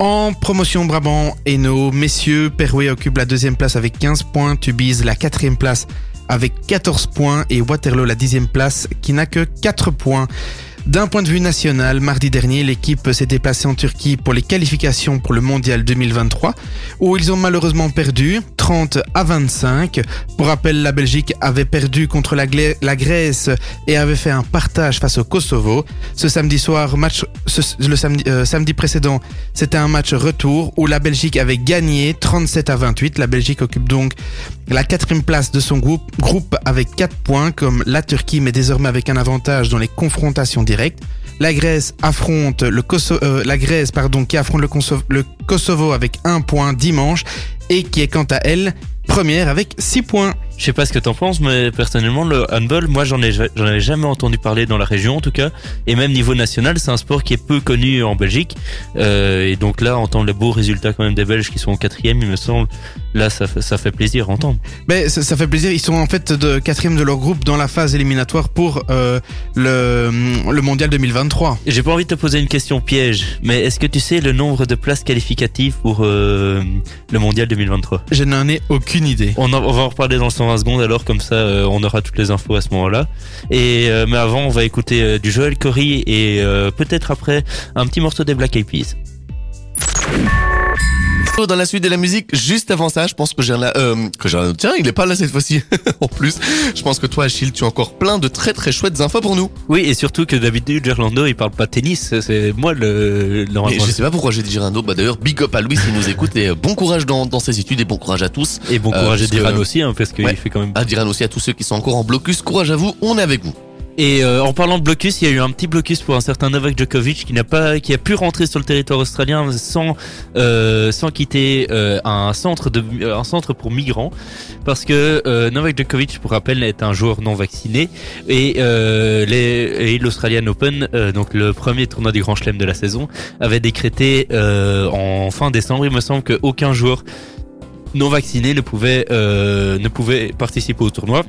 En promotion Brabant et nos messieurs, Perouet occupe la deuxième place avec 15 points, Tubize la quatrième place avec 14 points. Et Waterloo la dixième place qui n'a que 4 points. D'un point de vue national, mardi dernier, l'équipe s'est déplacée en Turquie pour les qualifications pour le Mondial 2023, où ils ont malheureusement perdu 30 à 25. Pour rappel, la Belgique avait perdu contre la, Grèce et avait fait un partage face au Kosovo. Ce samedi soir, match, le samedi, euh, samedi précédent, c'était un match retour où la Belgique avait gagné 37 à 28. La Belgique occupe donc la quatrième place de son groupe, groupe avec 4 points, comme la Turquie, mais désormais avec un avantage dans les confrontations directes. La Grèce affronte le Koso- euh, la Grèce pardon, qui affronte le, Kosovo, Kosovo avec un point dimanche et qui est quant à elle première avec 6 points. Je sais pas ce que t'en penses, mais personnellement, le handball, moi, j'en ai, j'en avais jamais entendu parler dans la région, en tout cas. Et même niveau national, c'est un sport qui est peu connu en Belgique. Euh, et donc là, entendre les beaux résultats quand même des Belges qui sont au quatrième, il me semble, là, ça, fait- ça fait plaisir à entendre. Mais ça, ça fait plaisir, ils sont en fait de quatrième de leur groupe dans la phase éliminatoire pour euh, le, le mondial 2023. J'ai pas envie de te poser une question piège, mais est-ce que tu sais le nombre de places qualificatives pour euh, le mondial 2023 Je n'en ai aucune idée. on, en- on va en reparler dans 120 secondes alors comme ça euh, on aura toutes les infos à ce moment-là. Et euh, mais avant on va écouter euh, du Joel Corey et peut-être après un petit morceau des Black Eyed Peas. Dans la suite de la musique, juste avant ça, je pense que j'ai un, euh, que j'ai un, tiens, il est pas là cette fois-ci. en plus, je pense que toi, Achille, tu as encore plein de très très chouettes infos pour nous. Oui et surtout que d'habitude Gerlando il parle pas tennis, c'est- moi le Mais je sais pas pourquoi j'ai dit Girando. Bah d'ailleurs, big up à Louis s'il nous écoute et euh, bon courage dans, dans ses études et bon courage à tous. Et bon Euh, courage à que- Diran aussi hein, parce qu'il Ouais. fait quand même. À Diran aussi à tous ceux qui sont encore en blocus. Courage à vous, on est avec vous. Et euh, en parlant de blocus, il y a eu un petit blocus pour un certain Novak Djokovic qui n'a pas, qui a pu rentrer sur le territoire australien sans euh, sans quitter euh, un centre de un centre pour migrants, parce que euh, Novak Djokovic, pour rappel, est un joueur non vacciné. Et euh, les et l'Australian Open, euh, donc le premier tournoi du Grand Chelem de la saison, avait décrété euh, en fin décembre, il me semble qu'aucun joueur non vacciné ne pouvait euh, ne pouvait participer au tournoi.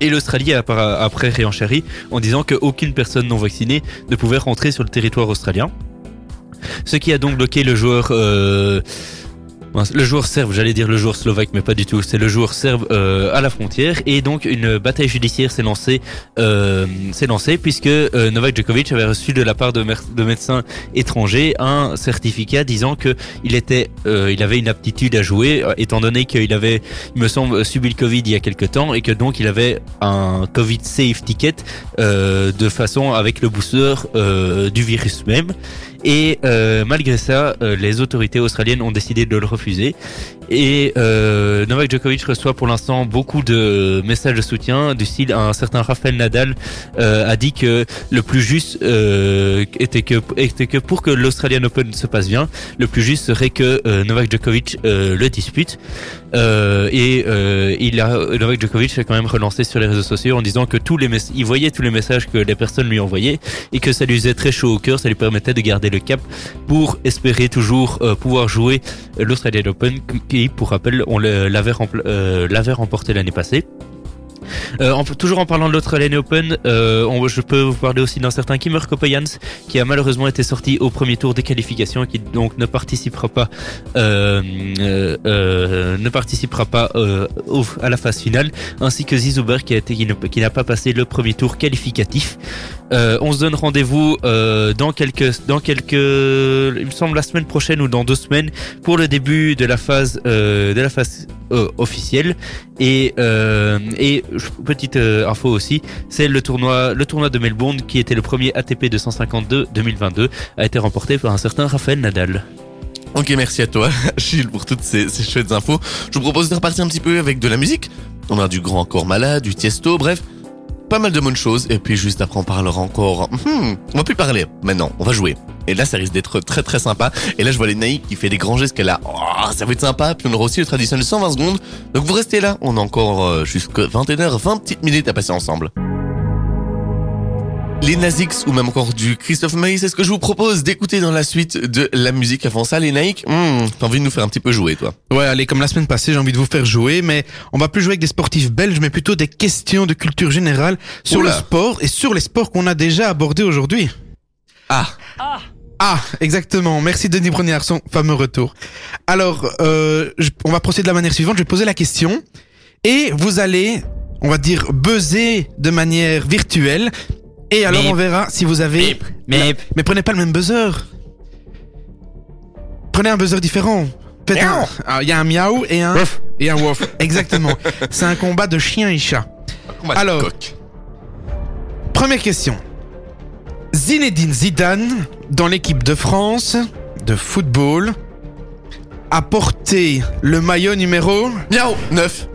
Et l'Australie a après réenchéri en disant qu'aucune personne non vaccinée ne pouvait rentrer sur le territoire australien. Ce qui a donc bloqué le joueur euh, Le joueur serbe, j'allais dire le joueur slovaque, mais pas du tout. C'est le joueur serbe euh, à la frontière. Et donc une bataille judiciaire s'est lancée, euh, lancée puisque euh, Novak Djokovic avait reçu de la part de, médecins étrangers un certificat disant que il euh, il avait une aptitude à jouer, étant donné qu'il avait, il me semble, subi le Covid il y a quelque temps et que donc il avait un Covid safe ticket de façon avec le booster du virus même. Et euh, malgré ça, euh, les autorités australiennes ont décidé de le refuser. Et euh, Novak Djokovic reçoit pour l'instant beaucoup de messages de soutien du style un certain Rafael Nadal euh, a dit que le plus juste euh, était que était que pour que l'Australian Open se passe bien, le plus juste serait que euh, Novak Djokovic le dispute. Euh, et euh, il a Novak Djokovic a quand même relancé sur les réseaux sociaux en disant que tous les il voyait tous les messages que les personnes lui envoyaient et que ça lui faisait très chaud au cœur, ça lui permettait de garder le cap pour espérer toujours euh, pouvoir jouer l'Australian Open qui, pour rappel, on euh, l'avait remporté l'année passée. Euh, toujours en parlant de l'Australian Open, euh, je peux vous parler aussi d'un certain Kimmer Kopejans qui a malheureusement été sorti au premier tour des qualifications et qui donc ne participera pas euh, ne participera pas à la phase finale, ainsi que Zizouber qui qui n'a pas passé le premier tour qualificatif. Euh, on se donne rendez-vous euh, dans quelques dans quelques il me semble la semaine prochaine ou dans deux semaines pour le début de la phase euh, de la phase officielle et petite info aussi c'est le tournoi le tournoi de Melbourne qui était le premier ATP 252 2022 a été remporté par un certain Rafael Nadal. Ok, merci à toi, Gilles, pour toutes ces, ces chouettes infos. Je vous propose de repartir un petit peu avec de la musique. On a du Grand Corps Malade, du Tiesto, bref, pas mal de bonnes choses. Et puis juste après, on parlera encore. Hmm, on va plus parler. Maintenant, on va jouer. Et là, ça risque d'être très très sympa. Et là, je vois les Naïk qui fait des grands gestes qu'elle a. Oh, ça va être sympa. Puis on aura aussi le traditionnel 120 secondes. Donc vous restez là. On a encore jusqu'à 21h, 20 petites minutes à passer ensemble. Les Nazix ou même encore du Christophe Maïs, c'est ce que je vous propose d'écouter dans la suite de la musique. Avant ça, les hmm, t'as envie de nous faire un petit peu jouer, toi Ouais, allez, comme la semaine passée, j'ai envie de vous faire jouer, mais on va plus jouer avec des sportifs belges, mais plutôt des questions de culture générale sur Oula. le sport et sur les sports qu'on a déjà abordés aujourd'hui. Ah, Ah, exactement. Merci Denis Brognard, son fameux retour. Alors, euh, je- on va procéder de la manière suivante. Je vais poser la question et vous allez, on va dire, buzzer de manière virtuelle. Et alors, Bip. on verra si vous avez... Mais Mais prenez pas le même buzzer. Prenez un buzzer différent. Faites un... Ah, Il y a un miaou et un... Et un wof. Exactement. C'est un combat de chien et chat. combat de Alors. coq. Première question. Zinedine Zidane, dans l'équipe de France de football, a porté le maillot numéro... Miaou, 9.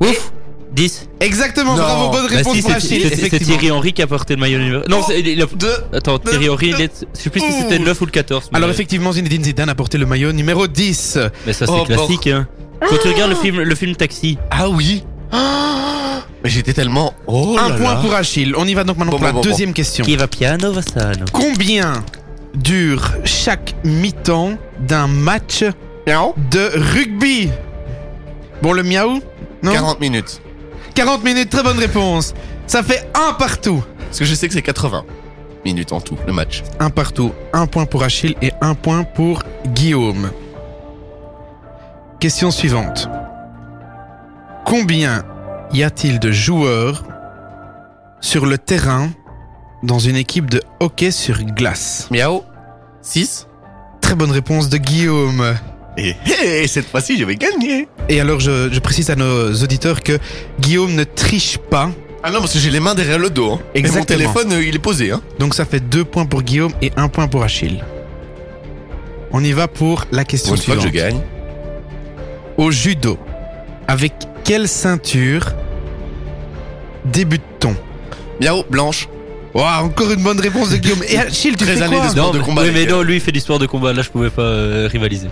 ouf 10 Exactement, Non. bravo, bonne Bah réponse si, pour c'est- Achille, c'est c'est effectivement. Thierry Henry qui a porté le maillot numéro. Non, c'est- il a- 2. Attends, Thierry Henry, il est... je sais plus si c'était le 9 ou le 14. mais- Alors effectivement, Zinedine Zidane a porté le maillot numéro 10. Mais ça, c'est Oh, classique, hein. Quand tu regardes le film, le film Taxi, Ah oui. Ah, Mais j'étais tellement. Oh un là point là. pour Achille. On y va donc maintenant Bon, pour bon, la bon, deuxième question. qui va piano, va sano. Combien dure chaque mi-temps d'un match Miaou. de rugby? Bon, le miaou Non? 40 minutes. 40 minutes, très bonne réponse. Ça fait un partout. Parce que je sais que c'est 80 minutes en tout, le match. Un partout. Un point pour Achille et un point pour Guillaume. Question suivante. Combien y a-t-il de joueurs sur le terrain dans une équipe de hockey sur glace? Miaou. 6. Très bonne réponse de Guillaume. Et hé, cette fois-ci, je vais gagner. Et alors, je, je précise à nos auditeurs que Guillaume ne triche pas. Ah non, parce que j'ai les mains derrière le dos. Hein. Et mon Exactement. téléphone, euh, il est posé. Hein. Donc ça fait deux points pour Guillaume et un point pour Achille. On y va pour la question Pour une fois que suivante. je gagne. Au judo, avec quelle ceinture débute-t-on? Miaou, blanche. Ouah, encore une bonne réponse de Guillaume. Et Achille, tu Très fais années quoi? de sport. Non, de combat, oui, mais non, lui, il fait du sport de combat. Là, je pouvais pas euh, rivaliser.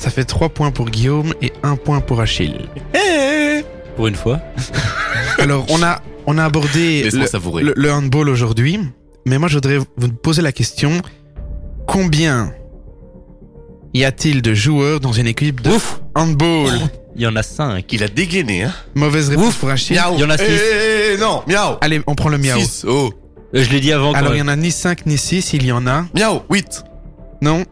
Ça fait trois points pour Guillaume et un point pour Achille. Hé Pour une fois. Alors, on a, on a abordé le, le- le handball aujourd'hui, mais moi je voudrais vous poser la question combien y a-t-il de joueurs dans une équipe de Ouf handball? Il y en a 5. Il a dégainé, hein. Mauvaise réponse pour Achille. Miaou. Il y en a six. Eh, non, miaou. Allez, on prend le miaou. 6. Oh. Euh, Je l'ai dit avant. Alors, il y en a ni 5 ni 6, il y en a. Miaou, 8. Non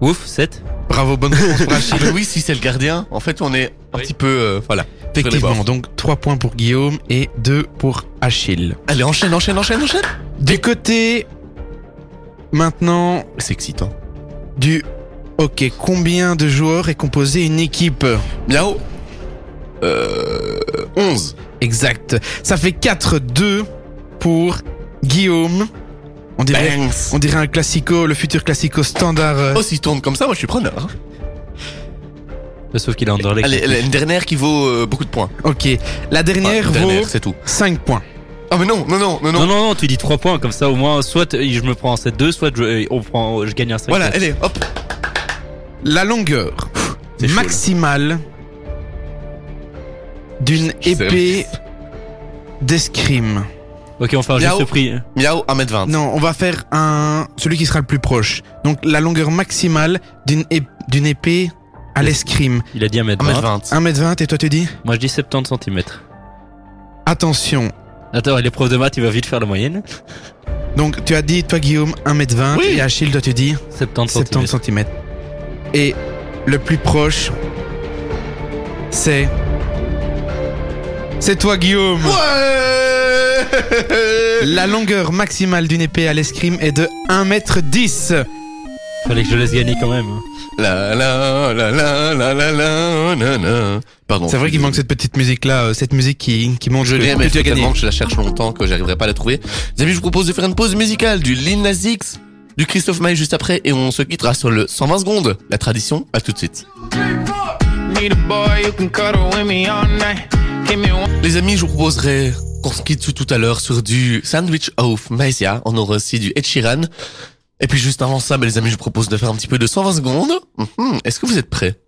Ouf, 7. Bravo, bonne réponse pour Achille. Oui, si c'est le gardien, en fait, on est un Oui. petit peu, euh, voilà. Effectivement, donc 3 points pour Guillaume et 2 pour Achille. Allez, enchaîne, enchaîne, enchaîne, enchaîne. Du côté maintenant C'est excitant. du hockey, combien de joueurs est composée une équipe? Miao. Euh, 11. Exact. Ça fait 4-2 pour Guillaume. On dirait, Bangs. on dirait un classico, le futur classico standard. euh, Oh, s'il tourne comme ça, moi je suis preneur. hein. Sauf qu'il est Anderlecht. Allez, allez, une dernière qui vaut euh, beaucoup de points. Ok. La Enfin, dernière une dernière, vaut c'est tout. 5 points. Ah mais non, non, non, non, non. Non, non, non, tu dis 3 points, comme ça au moins, soit euh, je me prends un 7-2, soit je, euh, on prend, je gagne un 5 Voilà, allez, hop. La longueur C'est chaud, là. maximale d'une épée d'escrime. Ok, on fait un Miao. juste prix. Miao, 1m20. Non, on va faire un celui qui sera le plus proche. Donc la longueur maximale d'une ép- d'une épée à l'escrime. Il a dit 1m20. 1m20. 1m20 et toi tu dis? Moi je dis 70 cm. Attention. Attends, les profs de maths, il va vite faire la moyenne. Donc tu as dit toi Guillaume 1m20 Oui. et Achille toi tu dis 70 cm. 70 cm. Et le plus proche c'est c'est toi Guillaume. Ouais La longueur maximale d'une épée à l'escrime est de 1m10. Fallait que je laisse gagner quand même. hein. La la la la la la la la la. Pardon. C'est vrai qu'il manque cette petite musique là, cette musique qui, qui montre Je l'ai, mais tu as gagné. je la cherche longtemps que j'arriverai pas à la trouver. Les amis, je vous propose de faire une pause musicale du Lil Nas X, du Christophe Maé juste après, et on se quittera sur le 120 secondes. La tradition, à tout de suite. Les amis, je vous proposerai qu'on se quitte tout, tout à l'heure sur du Sandwich of Maisia. On aura aussi du Ed Sheeran. Et puis juste avant ça, bah, les amis, je vous propose de faire un petit peu de 120 secondes. Mhm. Est-ce que vous êtes prêts?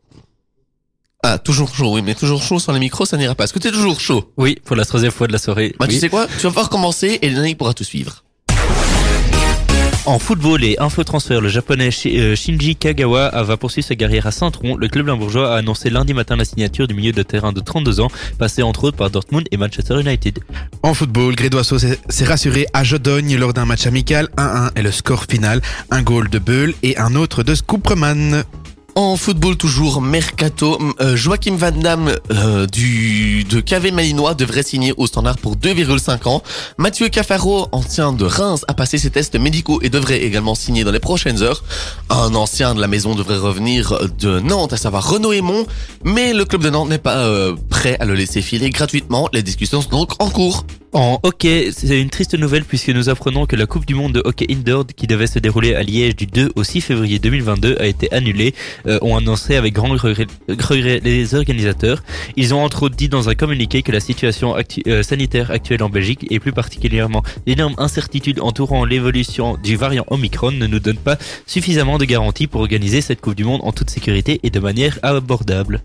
Ah, toujours chaud, oui, mais toujours chaud sans les micros, ça n'ira pas. Est-ce que t'es toujours chaud? Oui, pour la troisième fois de la soirée. Bah, Oui. tu sais quoi? Tu vas pouvoir commencer et Lénaï pourra te suivre. En football et infotransfert, le japonais euh, Shinji Kagawa va poursuivre sa carrière à Saint-Tron. Le club limbourgeois a annoncé lundi matin la signature du milieu de terrain de 32 ans, passé entre autres par Dortmund et Manchester United. En football, Grédoiseau s'est s'est rassuré à Jodogne lors d'un match amical. 1-1 est le score final. Un goal de Beul et un autre de Scooperman. En football toujours, Mercato, euh, Joachim Van Damme euh, du de KV Malinois devrait signer au standard pour 2,5 ans. Mathieu Cafaro, ancien de Reims, a passé ses tests médicaux et devrait également signer dans les prochaines heures. Un ancien de la maison devrait revenir de Nantes, à savoir Renaud Aymon, mais le club de Nantes n'est pas euh, prêt à le laisser filer gratuitement. Les discussions sont donc en cours. En hockey, c'est une triste nouvelle puisque nous apprenons que la Coupe du Monde de hockey indoor qui devait se dérouler à Liège du 2 au 6 février 2022 a été annulée, euh, ont annoncé avec grand regret, les organisateurs. Ils ont entre autres dit dans un communiqué que la situation euh, sanitaire actuelle en Belgique et plus particulièrement l'énorme incertitude entourant l'évolution du variant Omicron ne nous donne pas suffisamment de garanties pour organiser cette Coupe du Monde en toute sécurité et de manière abordable.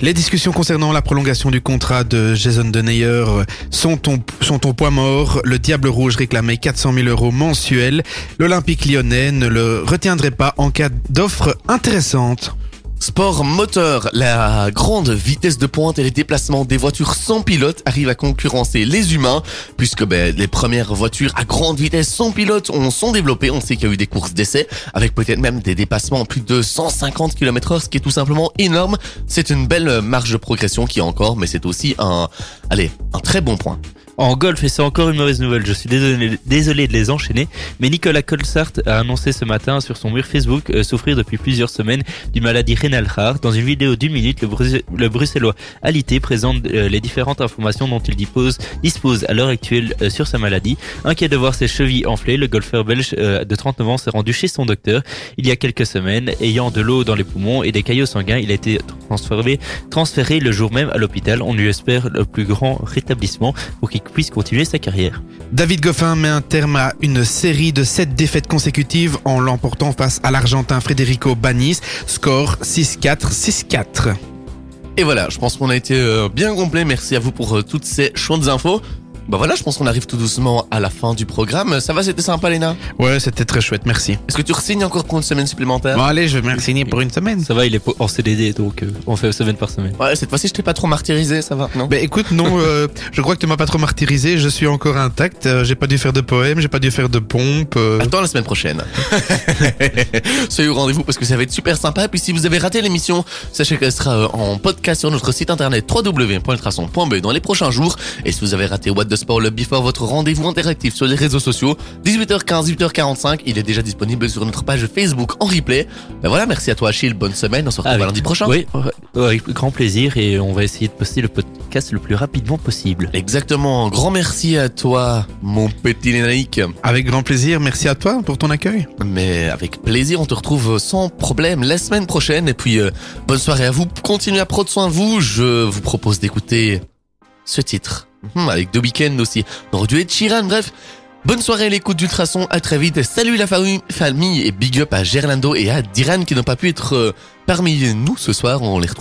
Les discussions concernant la prolongation du contrat de Jason Denayer sont, au- sont au point mort. Le Diable Rouge réclamait 400 000 euros mensuels. L'Olympique lyonnais ne le retiendrait pas en cas d'offre intéressante. Sport moteur, la grande vitesse de pointe et les déplacements des voitures sans pilote arrivent à concurrencer les humains, puisque ben, les premières voitures à grande vitesse sans pilote ont, sont développées. On sait qu'il y a eu des courses d'essai, avec peut-être même des dépassements en plus de 150 km heure, ce qui est tout simplement énorme. C'est une belle marge de progression qui est encore, mais c'est aussi un, allez, un très bon point. En golf, et c'est encore une mauvaise nouvelle, je suis désolé, désolé de les enchaîner, mais Nicolas Colsart a annoncé ce matin sur son mur Facebook euh, souffrir depuis plusieurs semaines d'une maladie rénale rare. Dans une vidéo d'une minute, le, bruxellois Alité présente euh, les différentes informations dont il dispose, dispose à l'heure actuelle euh, sur sa maladie. Inquiet de voir ses chevilles enflées, le golfeur belge euh, de 39 ans s'est rendu chez son docteur il y a quelques semaines. Ayant de l'eau dans les poumons et des caillots sanguins, il a été transféré, transféré le jour même à l'hôpital. On lui espère le plus grand rétablissement pour qu'il puisse continuer sa carrière. David Goffin met un terme à une série de 7 défaites consécutives en l'emportant face à l'Argentin Federico Banis. Score 6-4, 6-4. Et voilà, je pense qu'on a été euh, bien complet. Merci à vous pour euh, toutes ces chouettes infos. Bah voilà, je pense qu'on arrive tout doucement à la fin du programme. Ça va, c'était sympa, Léna Ouais, c'était très chouette, merci. Est-ce que tu re-signes encore pour une semaine supplémentaire? Bon, allez, je vais me signer pour une semaine. Ça va, il est en CDD, donc euh, on fait semaine par semaine. Ouais, cette fois-ci, je t'ai pas trop martyrisé, ça va, non? Ben écoute, non, euh, je crois que tu m'as pas trop martyrisé, je suis encore intact, euh, j'ai pas dû faire de poème, j'ai pas dû faire de pompe. euh, Attends la semaine prochaine. Soyez au rendez-vous parce que ça va être super sympa. Et puis si vous avez raté l'émission, sachez qu'elle sera euh, en podcast sur notre site internet www.ultrason.be dans les prochains jours. Et si vous avez raté What the Sport le Before, votre rendez-vous interactif sur les réseaux sociaux, 18h15, 18h45, il est déjà disponible sur notre page Facebook en replay. Ben voilà, merci à toi Achille, bonne semaine, on se retrouve Avec- lundi prochain. Oui, avec grand plaisir et on va essayer de poster le podcast le plus rapidement possible. Exactement, grand merci à toi mon petit Lénaïque. Avec grand plaisir, merci à toi pour ton accueil. Mais avec plaisir, on te retrouve sans problème la semaine prochaine. Et puis, euh, bonne soirée à vous. Continuez à prendre soin de vous. Je vous propose d'écouter ce titre. Mhm, avec The Weeknd aussi. On aurait bref. Bonne soirée à l'écoute d'Ultrason. À très vite. Salut la famille, famille et big up à Gerlando et à Diran qui n'ont pas pu être euh, parmi nous ce soir. On les retrouve